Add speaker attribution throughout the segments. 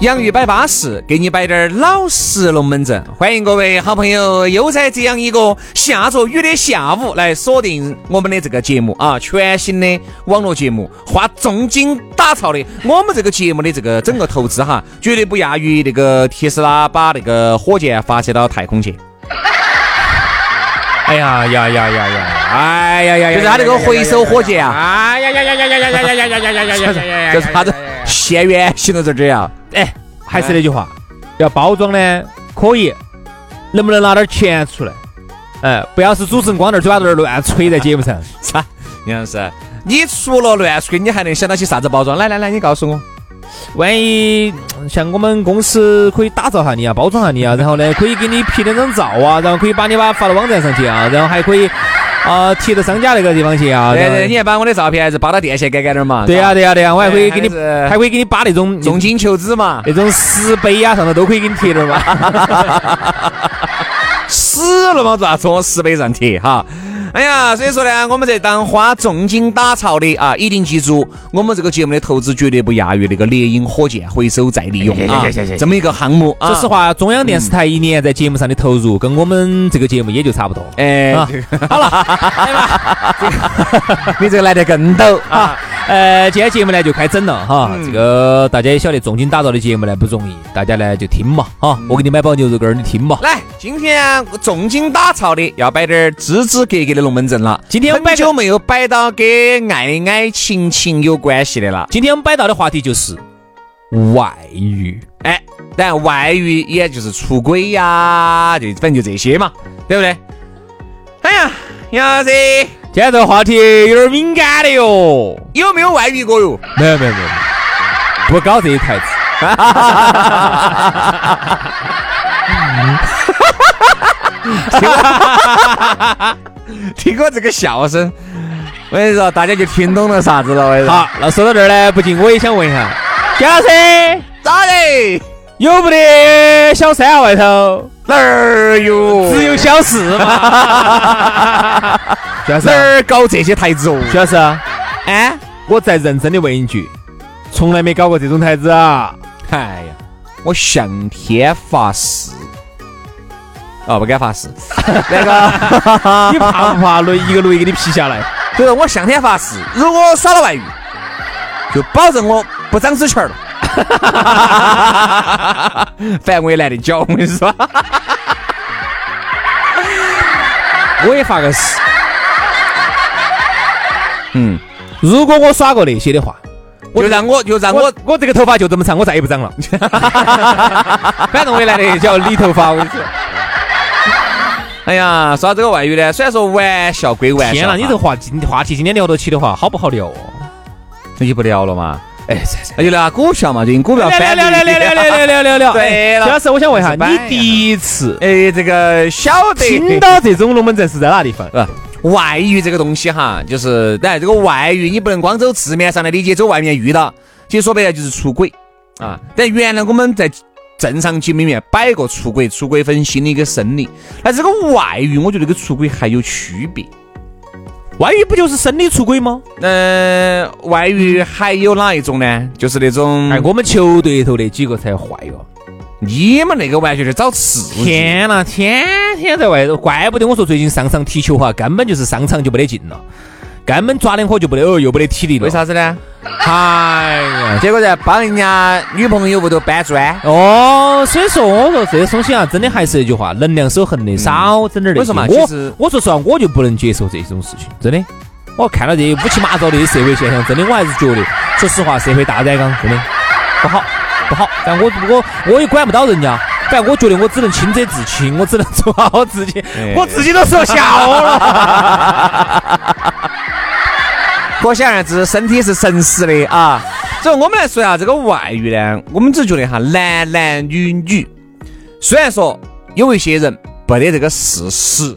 Speaker 1: 洋芋摆巴适，给你摆点儿老实龙门阵。欢迎各位好朋友，又在这样一个下着雨的下午来锁定我们的这个节目啊！全新的网络节目，花重金打造的。我们这个节目的这个整个投资哈，绝对不亚于那个特斯拉把那个火箭发射到太空去。
Speaker 2: 哎呀呀呀呀呀！哎呀呀呀！
Speaker 1: 就是他那个回收火箭啊！
Speaker 2: 哎呀呀呀呀呀呀呀呀呀呀呀呀呀！
Speaker 1: 就是啥子现原形了这这样。
Speaker 2: 哎，还是那句话，要包装呢，可以，能不能拿点钱出来？哎，不要是主持人光在嘴巴在那乱吹在节目上。
Speaker 1: 啥？杨老师，你除了乱吹，你还能想到些啥子包装？来来来，你告诉我。
Speaker 2: 万一像我们公司可以打造下你啊，包装下你啊，然后呢，可以给你拍两张照啊，然后可以把你把发到网站上去啊，然后还可以啊贴到商家那个地方去啊。
Speaker 1: 对对，你还把我的照片还是扒到电线杆杆那儿嘛？
Speaker 2: 对呀对呀对呀，我还可以给你，还可以给你扒那种
Speaker 1: 重金求子嘛，
Speaker 2: 那种石碑呀上头都可以给你贴点嘛。
Speaker 1: 死了嘛，做啥子往石碑上贴哈？哎呀，所以说呢，我们这当花重金打造的啊，一定记住，我们这个节目的投资绝对不亚于那个猎鹰火箭回收再利用啊，这么一个项目。
Speaker 2: 说实话，中央电视台一年在节目上的投入，跟我们这个节目也就差不多。
Speaker 1: 哎，好了，你这个来得更陡啊！
Speaker 2: 呃，今天节目呢就开整了哈，这个大家也晓得，重金打造的节目呢不容易，大家呢就听嘛哈，我给你买包牛肉干儿，你听嘛。
Speaker 1: 来，今天重金打造的要摆点支支格格的龙门阵了。
Speaker 2: 今天
Speaker 1: 很久没有摆到跟爱爱情情有关系的了。
Speaker 2: 今天我们摆到的话题就是外遇，
Speaker 1: 哎，但外遇也就是出轨呀，就反正就这些嘛，对不对？哎呀，杨老师。
Speaker 2: 今天这个话题有点敏感的哟，
Speaker 1: 有没有外遇过哟？
Speaker 2: 没有没有没有，不搞这一台子。
Speaker 1: 听我这个笑声，我跟你说，大家就听懂了啥子了。
Speaker 2: 好，那说到这儿呢，不禁我也想问一下，姜老师
Speaker 1: 咋的？
Speaker 2: 有不得小三啊？外头
Speaker 1: 哪儿有？
Speaker 2: 只有小四嘛。
Speaker 1: 哪儿搞这些台子哦？
Speaker 2: 徐老师，哎，我再认真的问一句，从来没搞过这种台子啊！
Speaker 1: 哎呀，我向天发誓，哦，不敢发誓。那
Speaker 2: 个，你怕不怕雷一个雷给你劈下来？
Speaker 1: 就是我向天发誓，如果耍了外遇，就保证我不长指甲了。反正我也懒得教，我跟你说。
Speaker 2: 我也发个誓。
Speaker 1: 嗯，
Speaker 2: 如果我耍过那些的话，
Speaker 1: 就让我就让我
Speaker 2: 我这个头发就这么长，我再也不长了。反正我也懒得叫理头发，我跟你说。
Speaker 1: 哎呀，说到这个外语呢，虽然说玩笑归玩笑，
Speaker 2: 天哪，你这话今话题今天聊得起的话，好不好聊哦？
Speaker 1: 那就不聊了嘛。哎，那就聊下股票嘛，最近股票翻
Speaker 2: 聊聊聊聊聊聊聊。
Speaker 1: 对了，
Speaker 2: 徐老师，我想问一下，你第一次
Speaker 1: 哎，这个晓得
Speaker 2: 听到这种龙门阵是在哪地方？
Speaker 1: 外遇这个东西哈，就是当然这个外遇你不能光走字面上的理解，走外面遇到，其实说白了就是出轨啊。但原来我们在正常节目里面摆过出轨，出轨分心理跟生理，那这个外遇我觉得跟出轨还有区别。
Speaker 2: 外遇不就是生理出轨吗？
Speaker 1: 嗯，外遇还有哪一种呢？就是那种
Speaker 2: 哎，我们球队头那几个才坏哟。
Speaker 1: 你们那个完全是找刺激！
Speaker 2: 天呐，天天在外头，怪不得我说最近上场踢球哈，根本就是上场就没得劲了，根本抓点火就不得哦，又不得体力了。
Speaker 1: 为啥子呢？哎呀，结果在帮人家女朋友屋头搬砖。
Speaker 2: 哦，所以说我说这些东西啊，真的还是那句话，能量守恒的，少整点那
Speaker 1: 些。
Speaker 2: 我我我说实话，我就不能接受这种事情，真的。我看到这些乌七八糟的社会现象，真的我还是觉得，说实话，社会大染缸，真的不好。不好，但我我我也管不到人家，反正我觉得我只能清者自清，我只能做好我自己，
Speaker 1: 哎
Speaker 2: 我自己都说笑了。
Speaker 1: 可想而知，身体是诚实的啊。所以我们来说一下这个外遇呢，我们只觉得哈，男男女女，虽然说有一些人不得这个事实，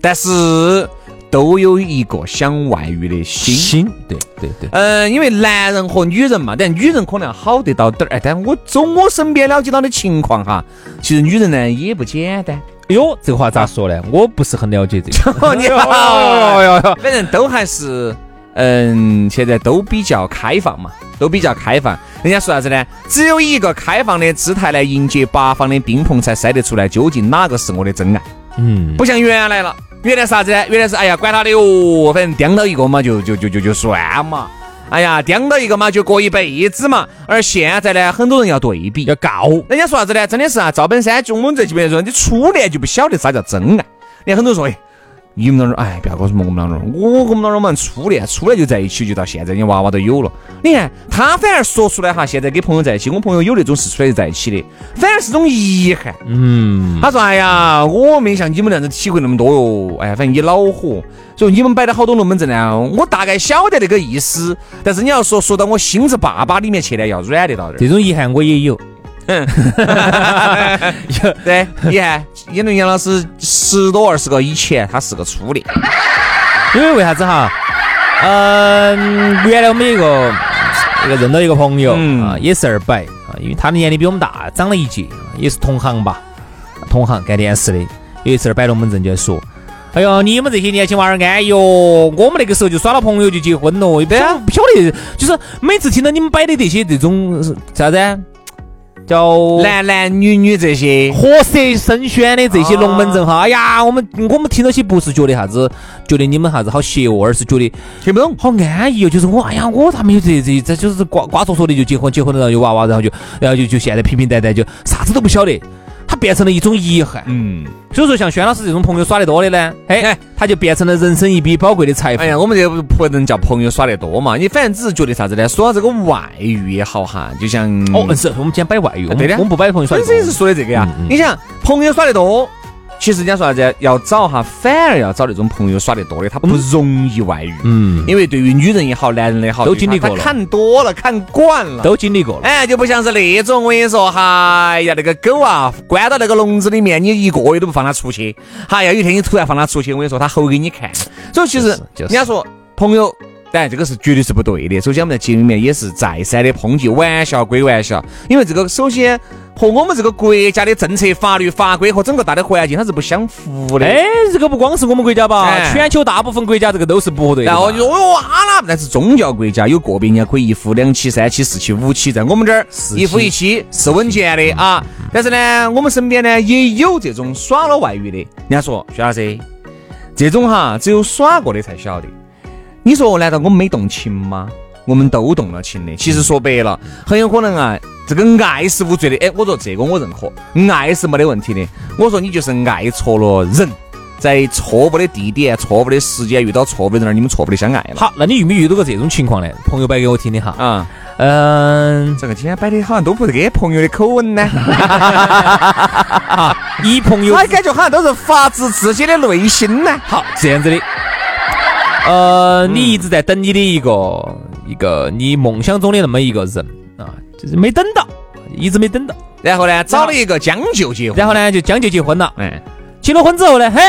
Speaker 1: 但是都有一个想外遇的心。
Speaker 2: 心，对对对，
Speaker 1: 嗯，因为男人和女人嘛，但女人可能好得到点儿，哎，但我从我身边了解到的情况哈，其实女人呢也不简单。
Speaker 2: 哎呦，这个话咋说呢？我不是很了解这个。
Speaker 1: 你好，反正都还是，嗯，现在都比较开放嘛，都比较开放。人家说啥子呢？只有以一个开放的姿态来迎接八方的宾朋，才筛得出来究竟哪个是我的真爱。
Speaker 2: 嗯，
Speaker 1: 不像原来了，原来啥子呢？原来是哎呀，管他的哟，反正掂到一个嘛，就就就就就算嘛。哎呀，掂到一个嘛，就过一辈子嘛。而现在呢，很多人要对比，
Speaker 2: 要告。
Speaker 1: 人家说啥子呢？真的是啊，赵本山就我们这几辈人说，你初恋就不晓得啥叫真爱。你看很多人说，哎，你们那儿，哎，不要告诉我们我们那儿，我我们那儿我们初恋，初恋就在一起，就到现在，你娃娃都有了。你看他反而说出来哈，现在跟朋友在一起，我朋友有那种是出来就在一起的，反而是种遗憾。
Speaker 2: 嗯，
Speaker 1: 他说：“哎呀，我没像你们那样子体会那么多哟。哎呀，反正也恼火。所以你们摆的好多龙门阵呢，我大概晓得那个意思。但是你要说说到我心子爸爸里面去呢，要软得到点。
Speaker 2: 这种遗憾我也有。
Speaker 1: 对，你看，演伦杨老师十多二十个以前，他是个初恋。
Speaker 2: 因为为啥子哈？嗯，原来我们有一个一个认到一个朋友
Speaker 1: 嗯
Speaker 2: 啊，也是二百啊，因为他的年龄比我们大，长了一届，也是同行吧，同行干电视的。有一次摆龙门阵就在说。哎呦，你们这些年轻娃儿安逸哟！我们那个时候就耍了朋友就结婚了，也不晓不晓得，就是每次听到你们摆的这些这种啥子啊，叫
Speaker 1: 男男女女这些，
Speaker 2: 活色生宣的这些龙门阵哈，哎呀，我们我们听到起不是觉得啥子，觉得你们啥子好邪恶，而是觉得
Speaker 1: 听不懂。
Speaker 2: 好安逸哦。就是我，哎呀，我咋没有这这这就是瓜瓜嗦嗦的就结婚，结婚了然后有娃娃，然后就然后就就现在平平淡淡就啥子都不晓得，它变成了一种遗憾。
Speaker 1: 嗯，
Speaker 2: 所以说，像轩老师这种朋友耍得多的呢，哎，他就变成了人生一笔宝贵的财富
Speaker 1: 哎。呀，我们这不能叫朋友耍得多嘛，你反正只是觉得啥子呢？说到这个外遇也好哈，就像
Speaker 2: 哦，是我们今天摆外遇，我
Speaker 1: 对的
Speaker 2: 们我们不摆朋友耍得多
Speaker 1: 本身是说的这个呀。你想，朋友耍得多，其实人家说啥子，要找哈，反而要找那种朋友耍得多的，他不容易外遇。
Speaker 2: 嗯，
Speaker 1: 因为对于女人也好，男人也好，
Speaker 2: 都经历过了
Speaker 1: 他看多了，看惯了。
Speaker 2: 都经历过了。
Speaker 1: 哎，就不像是那种，我跟你说，哎呀，那个狗啊，关到那个笼子里面，你一个月都不放它出去。哎呀，有一天你突然放它出去，我跟你说，它吼给你看。所以其实人家说朋友，当然这个是绝对是不对的。首先我们在节目里面也是再三的抨击，玩笑归玩笑，因为这个首先和我们这个国家的政策、法律法规和整个大的环境它是不相符的。
Speaker 2: 哎，这个不光是我们国家吧，
Speaker 1: 哎
Speaker 2: 全球大部分国家这个都是不对的吧。
Speaker 1: 然后就哟阿拉，但是宗教国家有个别人家可以一夫两妻、三妻四妻、五妻，在我们这儿一夫一妻是稳健的啊。但是呢，我们身边呢也有这种耍了外遇的。人家说徐老师，这种哈只有耍过的才晓得。你说难道我们没动情吗？我们都动了情的。其实说白了，很有可能啊，这个爱是无罪的。哎，我说这个我认可，爱是没得问题的。我说你就是爱错了人，在错误的地点、错误的时间遇到错误的人，你们错误的相爱了。
Speaker 2: 好，那你遇没遇到过这种情况呢？朋友摆给我听的哈。
Speaker 1: 啊，
Speaker 2: 嗯，
Speaker 1: 这个今天摆的好像都不是给朋友的口吻呢，
Speaker 2: 以朋友
Speaker 1: 他感觉好像都是发自自己的内心呢。
Speaker 2: 好这样子的。呃，你一直在等你的一个一个你梦想中的那么一个人啊，就是没等到，一直没等到，
Speaker 1: 然后呢，找了一个将就结婚，
Speaker 2: 然后呢就将就结婚了。
Speaker 1: 哎，
Speaker 2: 结了婚之后呢，嘿，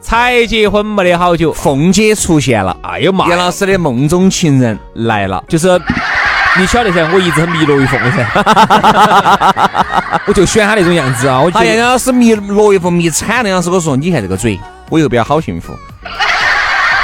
Speaker 2: 才结婚没得好久，
Speaker 1: 凤姐出现了，
Speaker 2: 哎呦妈呀！
Speaker 1: 杨老师的梦中情人来了。
Speaker 2: 就是你晓得噻，我一直很迷罗玉凤的噻，我就喜欢他那种样子啊，我觉得
Speaker 1: 杨老师迷罗玉凤迷惨了。杨老师说，你看这个嘴，我又比较好幸福。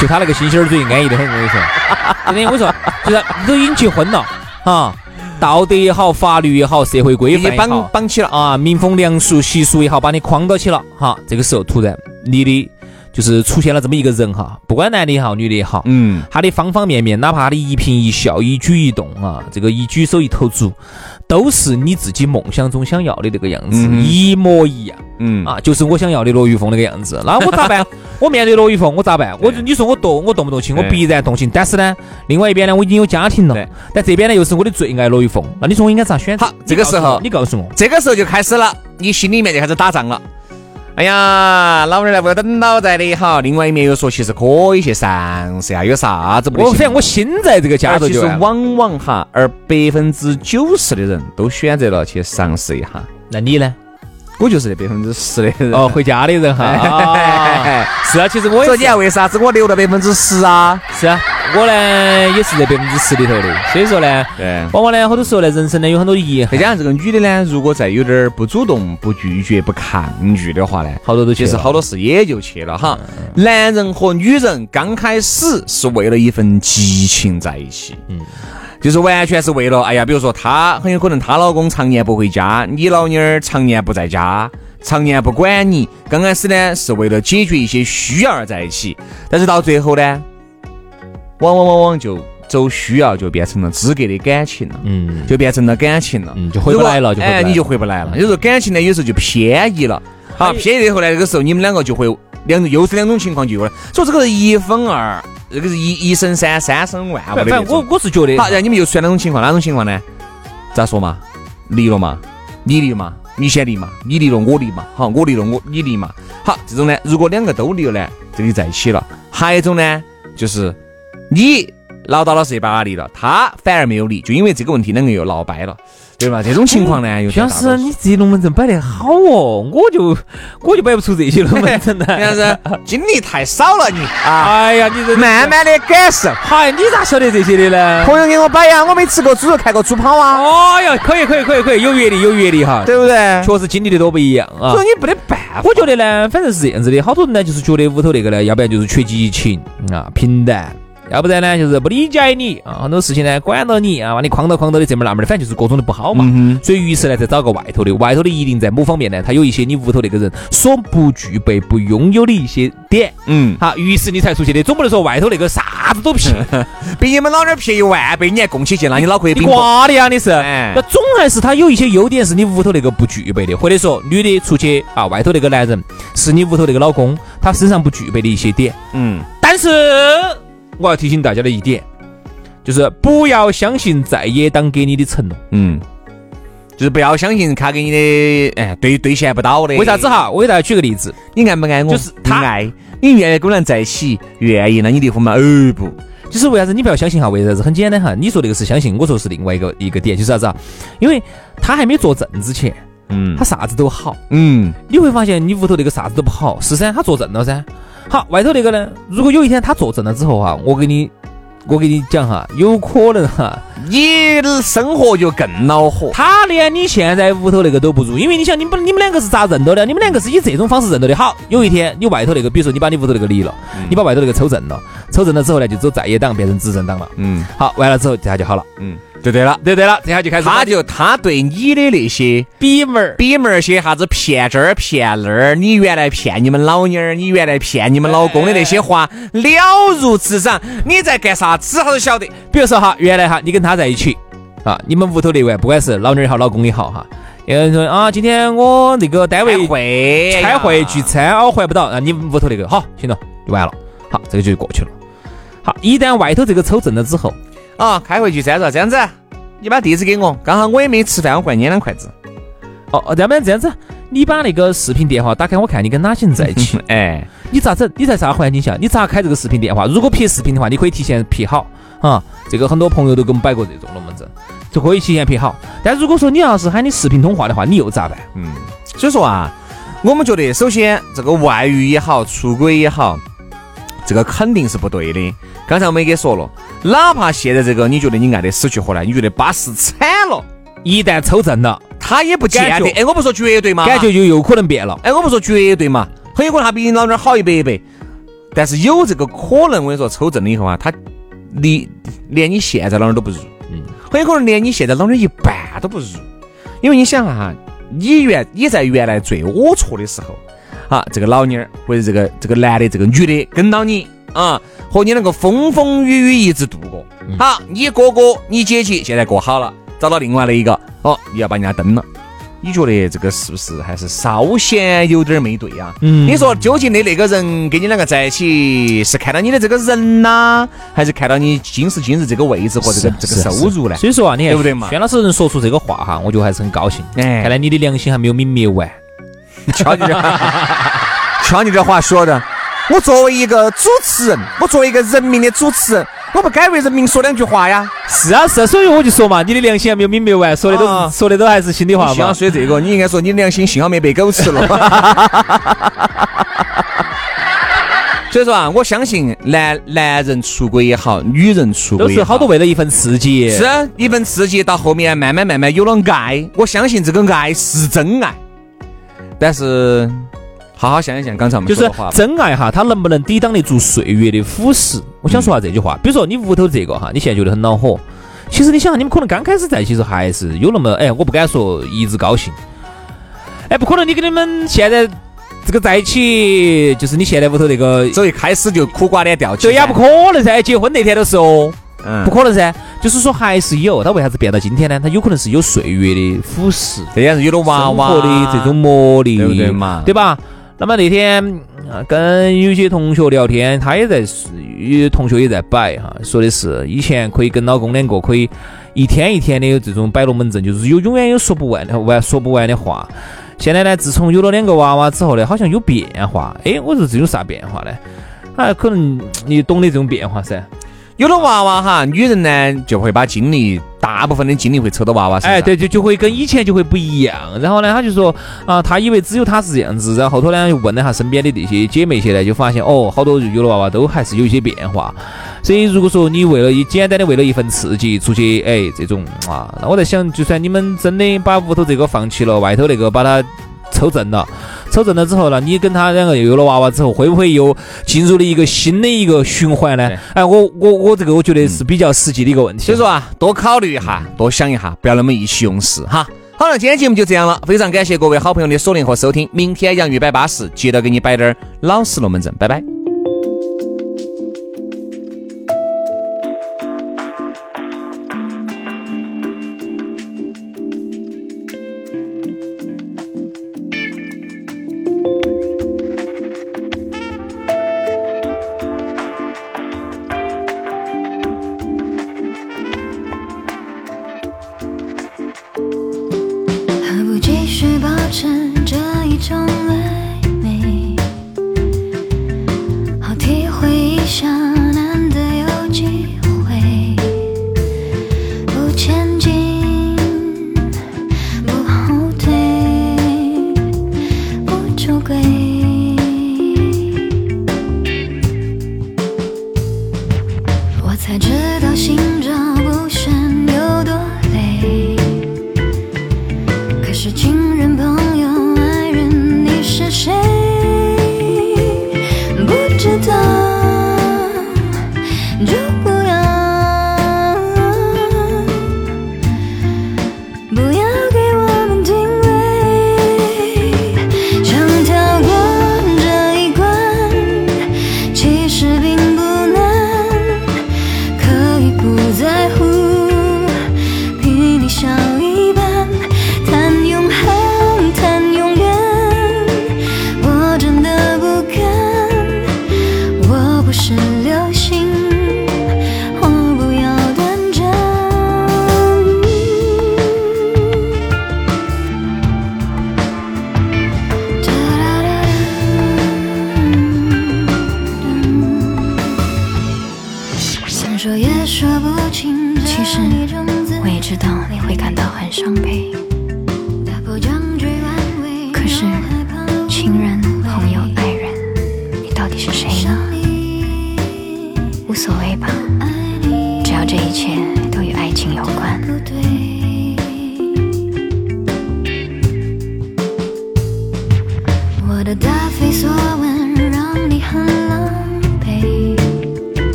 Speaker 2: 就他那个星星儿嘴安逸得很，我跟你说，真的，我跟你说，就是你都已经结婚了啊，道德也好，法律也好，社会规范也好
Speaker 1: 绑起了，
Speaker 2: 啊，民风良俗习俗也好，把你框到起了哈。这个时候突然你的就是出现了这么一个人哈，不管男的也好，女的也好，
Speaker 1: 嗯，
Speaker 2: 他的方方面面，哪怕他的一颦一笑、一举一动啊，这个一举手一投足，都是你自己梦想中想要的那个样子，
Speaker 1: 嗯
Speaker 2: 一模一样。
Speaker 1: 嗯
Speaker 2: 啊，就是我想要的罗玉凤那个样子。那我咋办？我面对罗玉凤，我咋办？我你说我动我动不动情？我必然动情。但是呢，另外一边呢，我已经有家庭了
Speaker 1: 对，
Speaker 2: 但这边呢又是我的最爱罗玉凤。那你说我应该咋选择？
Speaker 1: 好这个时候
Speaker 2: 你告诉我，
Speaker 1: 这个时候就开始了，你心里面就开始打仗了。哎呀，老娘来不等老在的哈，另外一面又说其实可以去尝试下，有啥子不？
Speaker 2: 我反正我心在这个家
Speaker 1: 而其实。往往哈，而百分之九十的人都选择了去尝试一下。
Speaker 2: 那你呢？
Speaker 1: 我就是那百分之十的人。
Speaker 2: 哦，回家的人哈。啊 是啊，其实我也
Speaker 1: 说你看为啥子我留了百分之十啊？
Speaker 2: 是啊，我呢也是在百分之十里头的，所以说呢，
Speaker 1: 对。
Speaker 2: 往往呢好多时候呢，人生呢有很多遗憾
Speaker 1: 再，加上这个女的呢，如果再有点儿不主动、不拒绝、不抗拒的话呢，
Speaker 2: 好多都
Speaker 1: 其实好多事也就去了哈。男人和女人刚开始是为了一份激情在一起，嗯，就是完全是为了，哎呀，比如说她很有可能她老公常年不回家，你老妞儿常年不在家。常年不管你，刚开始呢是为了解决一些需要而在一起，但是到最后呢，往往往往就走需要就变成了资格的感情了。
Speaker 2: 嗯，
Speaker 1: 就变成了感情了，
Speaker 2: 嗯就回不来了就回不来了
Speaker 1: 你就回不来了。有时候感情呢，有时候就偏移了。好，偏移以后呢，这个时候你们两个就会两又是两种情况就有了。所以这个是一分二，这个是一一生三，三生万物的
Speaker 2: 反正我。我是觉得，
Speaker 1: 好，然后你们又出现两种情况，哪种情况呢？咋说嘛？离了嘛？你离嘛？你先离嘛？你离了我离嘛？好，我离了我你离嘛？好，这种呢，如果两个都离了呢，这里在一起了。还有一种呢，就是你唠叨了这把离了，他反而没有离，就因为这个问题两个又闹掰了，对吧？这种情况呢，有
Speaker 2: 徐老师，你这些龙门阵摆得好哦，我就我就摆不出这些龙门阵
Speaker 1: 杨
Speaker 2: 来。
Speaker 1: 是经历太少了你啊，
Speaker 2: 哎呀，你这
Speaker 1: 慢，慢的感受。
Speaker 2: 嗨，你咋晓得这些的呢？
Speaker 1: 朋友给我摆呀，我没吃过猪肉，看过猪跑啊，
Speaker 2: 哎呀，可以可以可以可以，有阅历有阅历哈，
Speaker 1: 对不对？
Speaker 2: 确实经历的多不一样啊
Speaker 1: 所以。你没得办法。
Speaker 2: 我觉得呢，反正是这样子的，好多人呢就是觉得屋头那个呢，要不然就是缺激情啊，平淡。要不然呢，就是不理解你啊，很多事情呢管到你啊，把你框到框到的这门那门的，反正就是各种的不好嘛。
Speaker 1: 嗯
Speaker 2: 所以于是呢，再找个外头的，外头的一定在某方面呢，他有一些你屋头那个人所不具备、不拥有的一些点。
Speaker 1: 嗯，
Speaker 2: 好，于是你才出去的，总不能说外头那个啥子都撇，
Speaker 1: 比你们老娘撇一万倍，你还供起去，那你脑壳也。
Speaker 2: 瓜的呀，你是。
Speaker 1: 哎
Speaker 2: 那总还是他有一些优点是你屋头那个不具备的，或者说女的出去啊，外头那个男人是你屋头那个老公他身上不具备的一些点。
Speaker 1: 嗯，
Speaker 2: 但是我要提醒大家的一点，就是不要相信在野党给你的承诺。
Speaker 1: 嗯，就是不要相信他给你的，哎，兑兑现不到的。
Speaker 2: 为啥子？哈？我给大家举个例子，
Speaker 1: 你爱不爱我？
Speaker 2: 就是他
Speaker 1: 爱，你愿意跟我俩在一起，愿意，那你离婚嘛？哦不，
Speaker 2: 就是为啥子你不要相信哈？为啥子？很简单哈，你说那个是相信，我说是另外一个一个点，就是啥子啊？因为他还没做证之前，
Speaker 1: 嗯
Speaker 2: 他啥子都好，
Speaker 1: 嗯，
Speaker 2: 你会发现你屋头那个啥子都不好，是噻？他做证了噻。好，外头那个呢？如果有一天他坐正了之后哈，我给你，我给你讲哈，有可能哈，
Speaker 1: 你的生活就更恼火。
Speaker 2: 他连你现在屋头那个都不如，因为你想，你们你们两个是咋认到的？你们两个是以这种方式认到的。好，有一天你外头那个，比如说你把你屋头那个离了，你把外头那个抽正了，抽正了之后呢，就走在野党变成执政党了。
Speaker 1: 嗯
Speaker 2: 好，完了之后这下就好了，
Speaker 1: 嗯，就对了。
Speaker 2: 对对了，这下就开始
Speaker 1: 他就他对你的那些
Speaker 2: 比门儿。
Speaker 1: 比门儿些啥子骗这儿骗那儿，你原来骗你们老妞儿，你原来骗你们老公的那些话了如指掌，你在干啥子他都晓得。
Speaker 2: 比如说哈，原来哈，你跟他在一起啊，你们屋头那位不管是老妞儿也好，老公也好哈，有人说啊，今天我那个单位
Speaker 1: 会
Speaker 2: 开会聚餐我，还不到，那你们屋头那个好，行了，就完了，好，这个就过去了。好，一旦外头这个抽正了之后，
Speaker 1: 啊，开会聚餐了，这样子，你把地址给我，刚好我也没吃饭，我过来捏两筷子。
Speaker 2: 哦哦，要不然这样子，你把那个视频电话打开，我看你跟哪些人在一起，
Speaker 1: 哎，
Speaker 2: 你咋整？你在啥环境下？你咋开这个视频电话？如果拍视频的话，你可以提前拍好啊。这个很多朋友都给我们摆过这种龙门阵，就可以提前拍好。但如果说你要是喊你视频通话的话，你又咋办？
Speaker 1: 嗯，所以说啊，我们觉得首先这个外遇也好，出轨也好，这个肯定是不对的。刚才我们也给说了，哪怕现在这个你觉得你爱得死去活来，你觉得巴适惨了，
Speaker 2: 一旦抽正了，
Speaker 1: 他也不见。得哎，我不说绝对嘛，
Speaker 2: 感觉就有可能变了。
Speaker 1: 哎，我不说绝对嘛，很有可能他比你老娘好一百倍，但是有这个可能。我跟你说，抽正了以后啊，他离连你现在老娘都不如，
Speaker 2: 嗯，
Speaker 1: 很有可能连你现在老娘一半都不如。因为你想哈，你原你在原来最龌龊的时候，啊，这个老妞儿或者这个这个男的这个女的跟到你啊，和你能够风风雨雨一直度过。好，你哥哥你姐姐现在过好了，找到另外的一个，哦，你要把人家蹬了。你觉得这个是不是还是稍显有点没对呀？嗯，你说究竟的那个人跟你两个在一起，是看到你的这个人呐，还是看到你今时今日这个位置和这个这个收入呢？
Speaker 2: 所以说啊，你看
Speaker 1: 对不对嘛？
Speaker 2: 轩老师能说出这个话哈，我觉得还是很高兴。哎，看来你的良心还没有泯灭完。
Speaker 1: 瞧你这，瞧你这话说的，我作为一个主持人，我作为一个人民的主持人。我不该为人民说两句话呀？
Speaker 2: 是啊是啊，所以我就说嘛，你的良心还没有泯灭完，说的都说的都还是心里话嘛。
Speaker 1: 幸好说这个，你应该说你的良心幸好没被狗吃了。所以说啊，我相信男男人出轨也好，女人出轨
Speaker 2: 都是好多为了一份刺激，
Speaker 1: 是一份刺激，到后面慢慢慢慢有了爱，我相信这个爱是真爱，但是。好好想一想，刚才我们
Speaker 2: 就是真爱哈，它能不能抵挡得住岁月的腐蚀？我想说下这句话。比如说你屋头这个哈，你现在觉得很恼火，其实你想，你们可能刚开始在一起时候还是有那么哎，我不敢说一直高兴，哎，不可能你跟你们现在这个在一起，就是你现在屋头那个，
Speaker 1: 走一开始就苦瓜脸掉起，
Speaker 2: 对也不可能噻。结婚那天都是哦，嗯，不可能噻。就是说还是有，他为啥子变到今天呢？他有可能是有岁月的腐蚀，
Speaker 1: 这样是有了娃娃
Speaker 2: 的这种磨砺，
Speaker 1: 对不对嘛？
Speaker 2: 对吧？那么那天啊跟有些同学聊天，他也在，有同学也在摆哈，说的是以前可以跟老公两个可以一天一天的有这种摆龙门阵，就是有永远有说不完的完说不完的话。现在呢，自从有了两个娃娃之后呢，好像有变化。哎，我说这有啥变化呢？啊，可能你懂得这种变化噻。
Speaker 1: 有了娃娃哈，女人呢就会把精力，大部分的精力会抽到娃娃身上。
Speaker 2: 哎，对，就就会跟以前就会不一样。然后呢，他就说啊，他以为只有他是这样子。然后后头呢，就问了下身边的那些姐妹些呢，就发现哦，好多有了娃娃都还是有一些变化。所以如果说你为了一简单的为了一份刺激出去，哎，这种啊，那我在想，就算你们真的把屋头这个放弃了，外头那个把它抽正了。抽正了之后呢，你跟他两个又有了娃娃之后，会不会又进入了一个新的一个循环呢？哎，我我我这个我觉得是比较实际的一个问题。
Speaker 1: 所以说啊，多考虑一下，多想一下，不要那么意气用事哈。好了，今天节目就这样了，非常感谢各位好朋友的锁定和收听。明天杨玉摆巴士，接着给你摆点老实龙门阵，拜拜。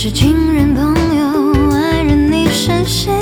Speaker 3: 是亲人、朋友、爱人，你是谁？